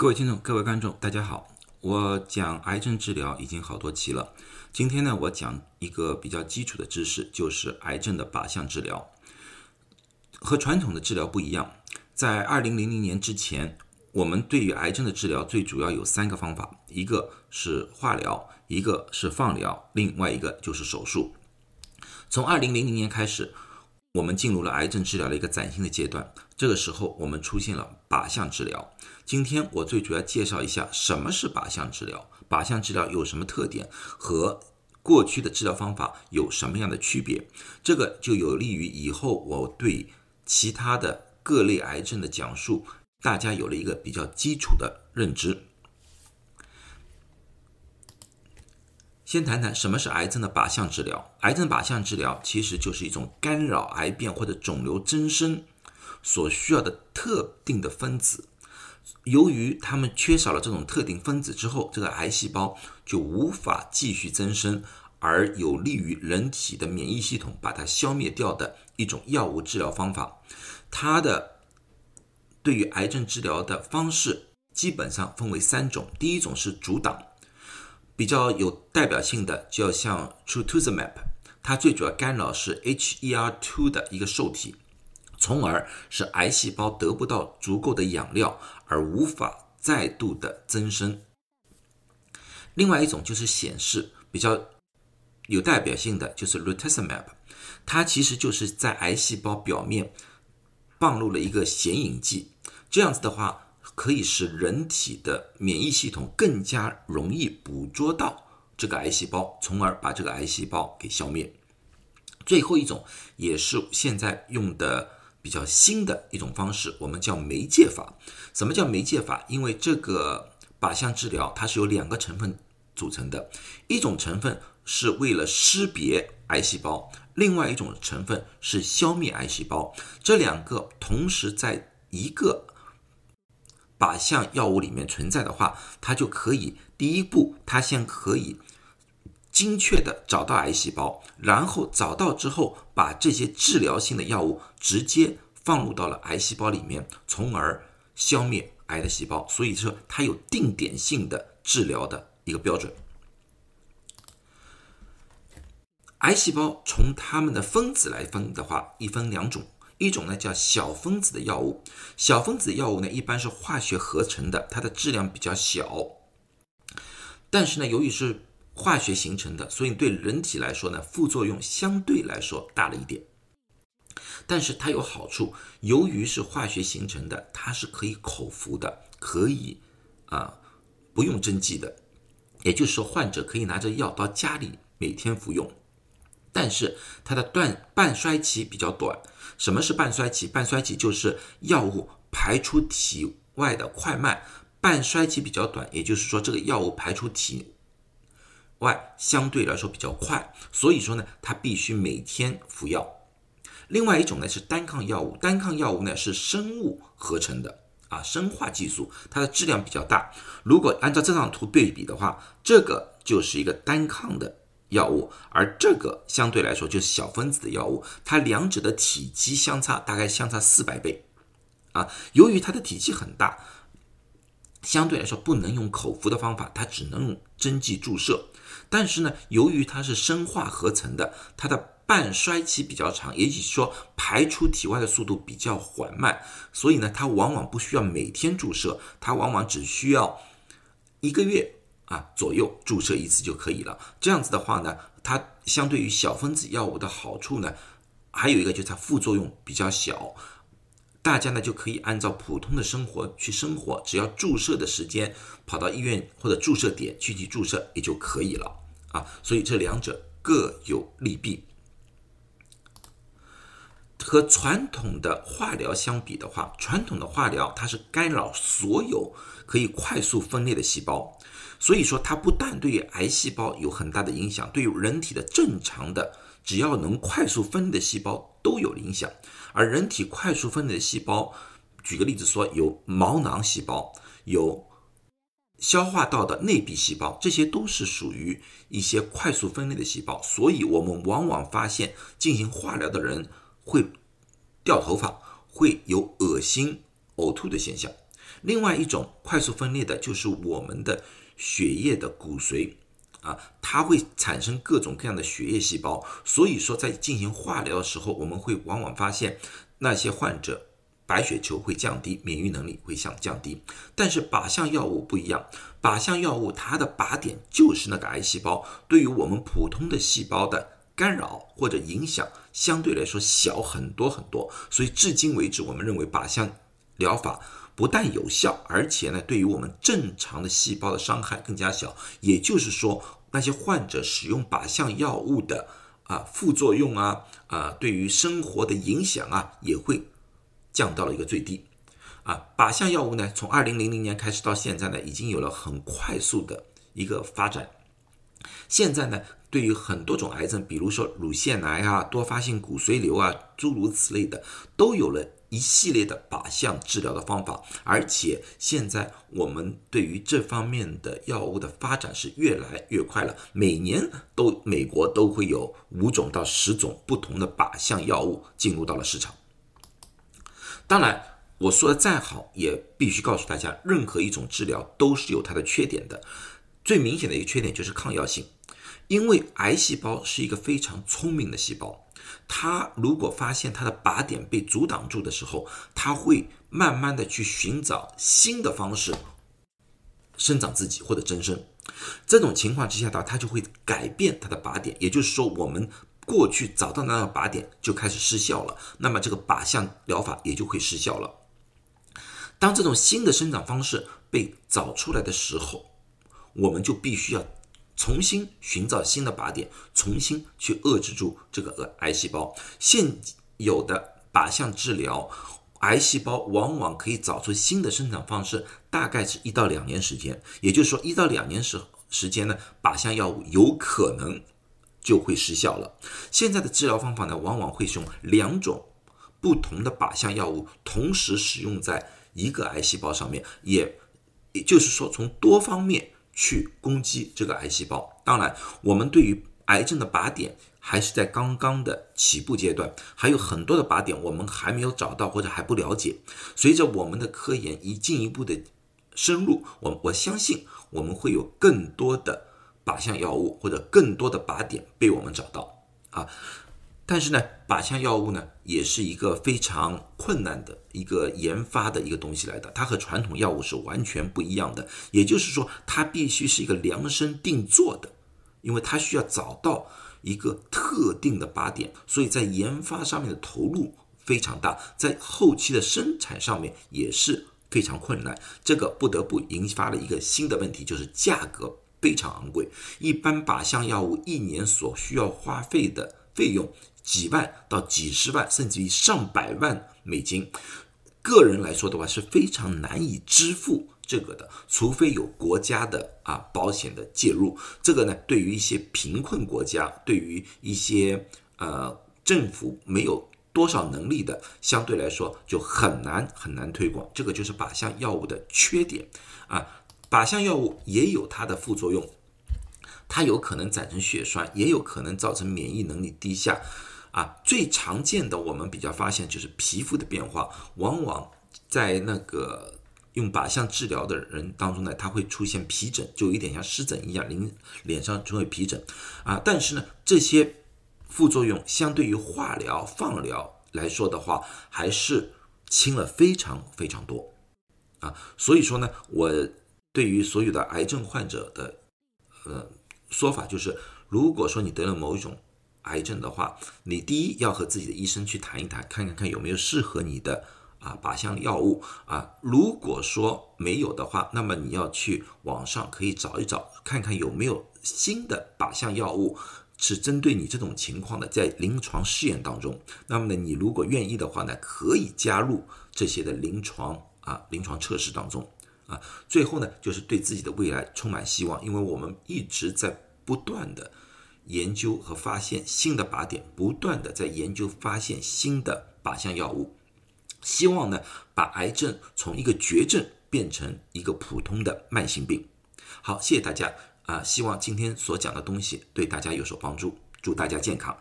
各位听众、各位观众，大家好。我讲癌症治疗已经好多期了，今天呢，我讲一个比较基础的知识，就是癌症的靶向治疗。和传统的治疗不一样，在二零零零年之前，我们对于癌症的治疗最主要有三个方法，一个是化疗，一个是放疗，另外一个就是手术。从二零零零年开始，我们进入了癌症治疗的一个崭新的阶段。这个时候，我们出现了靶向治疗。今天我最主要介绍一下什么是靶向治疗，靶向治疗有什么特点，和过去的治疗方法有什么样的区别。这个就有利于以后我对其他的各类癌症的讲述，大家有了一个比较基础的认知。先谈谈什么是癌症的靶向治疗。癌症靶向治疗其实就是一种干扰癌变或者肿瘤增生所需要的特定的分子。由于它们缺少了这种特定分子之后，这个癌细胞就无法继续增生，而有利于人体的免疫系统把它消灭掉的一种药物治疗方法。它的对于癌症治疗的方式基本上分为三种：第一种是阻挡，比较有代表性的，就像 trastuzumab，它最主要干扰是 HER2 的一个受体。从而使癌细胞得不到足够的养料，而无法再度的增生。另外一种就是显示比较有代表性的，就是 rituximab，它其实就是在癌细胞表面放入了一个显影剂，这样子的话可以使人体的免疫系统更加容易捕捉到这个癌细胞，从而把这个癌细胞给消灭。最后一种也是现在用的。比较新的一种方式，我们叫媒介法。什么叫媒介法？因为这个靶向治疗它是由两个成分组成的，一种成分是为了识别癌细胞，另外一种成分是消灭癌细胞。这两个同时在一个靶向药物里面存在的话，它就可以第一步，它先可以精确的找到癌细胞，然后找到之后。把这些治疗性的药物直接放入到了癌细胞里面，从而消灭癌的细胞。所以说，它有定点性的治疗的一个标准。癌细胞从它们的分子来分的话，一分两种，一种呢叫小分子的药物，小分子药物呢一般是化学合成的，它的质量比较小，但是呢，由于是化学形成的，所以对人体来说呢，副作用相对来说大了一点。但是它有好处，由于是化学形成的，它是可以口服的，可以啊不用针剂的。也就是说，患者可以拿着药到家里每天服用。但是它的断半衰期比较短。什么是半衰期？半衰期就是药物排出体外的快慢，半衰期比较短，也就是说这个药物排出体。外相对来说比较快，所以说呢，它必须每天服药。另外一种呢是单抗药物，单抗药物呢是生物合成的啊，生化技术，它的质量比较大。如果按照这张图对比的话，这个就是一个单抗的药物，而这个相对来说就是小分子的药物，它两者的体积相差大概相差四百倍啊。由于它的体积很大，相对来说不能用口服的方法，它只能用针剂注射。但是呢，由于它是生化合成的，它的半衰期比较长，也就是说排出体外的速度比较缓慢，所以呢，它往往不需要每天注射，它往往只需要一个月啊左右注射一次就可以了。这样子的话呢，它相对于小分子药物的好处呢，还有一个就是它副作用比较小，大家呢就可以按照普通的生活去生活，只要注射的时间跑到医院或者注射点去去注射也就可以了。啊，所以这两者各有利弊。和传统的化疗相比的话，传统的化疗它是干扰所有可以快速分裂的细胞，所以说它不但对于癌细胞有很大的影响，对于人体的正常的只要能快速分裂的细胞都有影响。而人体快速分裂的细胞，举个例子说，有毛囊细胞，有。消化道的内壁细胞，这些都是属于一些快速分裂的细胞，所以我们往往发现进行化疗的人会掉头发，会有恶心、呕吐的现象。另外一种快速分裂的就是我们的血液的骨髓啊，它会产生各种各样的血液细胞，所以说在进行化疗的时候，我们会往往发现那些患者白血球会降低，免疫能力会降降低。但是靶向药物不一样，靶向药物它的靶点就是那个癌细胞，对于我们普通的细胞的干扰或者影响相对来说小很多很多。所以至今为止，我们认为靶向疗法。不但有效，而且呢，对于我们正常的细胞的伤害更加小。也就是说，那些患者使用靶向药物的啊副作用啊啊，对于生活的影响啊，也会降到了一个最低。啊，靶向药物呢，从二零零零年开始到现在呢，已经有了很快速的一个发展。现在呢，对于很多种癌症，比如说乳腺癌啊、多发性骨髓瘤啊，诸如此类的，都有了。一系列的靶向治疗的方法，而且现在我们对于这方面的药物的发展是越来越快了。每年都美国都会有五种到十种不同的靶向药物进入到了市场。当然，我说的再好，也必须告诉大家，任何一种治疗都是有它的缺点的。最明显的一个缺点就是抗药性，因为癌细胞是一个非常聪明的细胞。它如果发现它的靶点被阻挡住的时候，它会慢慢的去寻找新的方式生长自己或者增生。这种情况之下的话，它就会改变它的靶点，也就是说，我们过去找到那个靶点就开始失效了，那么这个靶向疗法也就会失效了。当这种新的生长方式被找出来的时候，我们就必须要。重新寻找新的靶点，重新去遏制住这个癌细胞。现有的靶向治疗，癌细胞往往可以找出新的生长方式，大概是一到两年时间。也就是说，一到两年时时间呢，靶向药物有可能就会失效了。现在的治疗方法呢，往往会用两种不同的靶向药物同时使用在一个癌细胞上面，也也就是说，从多方面。去攻击这个癌细胞。当然，我们对于癌症的靶点还是在刚刚的起步阶段，还有很多的靶点我们还没有找到或者还不了解。随着我们的科研一进一步的深入，我我相信我们会有更多的靶向药物或者更多的靶点被我们找到啊。但是呢，靶向药物呢，也是一个非常困难的一个研发的一个东西来的，它和传统药物是完全不一样的。也就是说，它必须是一个量身定做的，因为它需要找到一个特定的靶点，所以在研发上面的投入非常大，在后期的生产上面也是非常困难。这个不得不引发了一个新的问题，就是价格非常昂贵。一般靶向药物一年所需要花费的费用。几万到几十万，甚至于上百万美金，个人来说的话是非常难以支付这个的，除非有国家的啊保险的介入。这个呢，对于一些贫困国家，对于一些呃政府没有多少能力的，相对来说就很难很难推广。这个就是靶向药物的缺点啊。靶向药物也有它的副作用，它有可能产生血栓，也有可能造成免疫能力低下。啊，最常见的我们比较发现就是皮肤的变化，往往在那个用靶向治疗的人当中呢，他会出现皮疹，就有点像湿疹一样，脸脸上就会皮疹啊。但是呢，这些副作用相对于化疗、放疗来说的话，还是轻了非常非常多啊。所以说呢，我对于所有的癌症患者的呃说法就是，如果说你得了某一种。癌症的话，你第一要和自己的医生去谈一谈，看看看有没有适合你的啊靶向药物啊。如果说没有的话，那么你要去网上可以找一找，看看有没有新的靶向药物是针对你这种情况的，在临床试验当中。那么呢，你如果愿意的话呢，可以加入这些的临床啊临床测试当中啊。最后呢，就是对自己的未来充满希望，因为我们一直在不断的。研究和发现新的靶点，不断的在研究发现新的靶向药物，希望呢把癌症从一个绝症变成一个普通的慢性病。好，谢谢大家啊！希望今天所讲的东西对大家有所帮助，祝大家健康。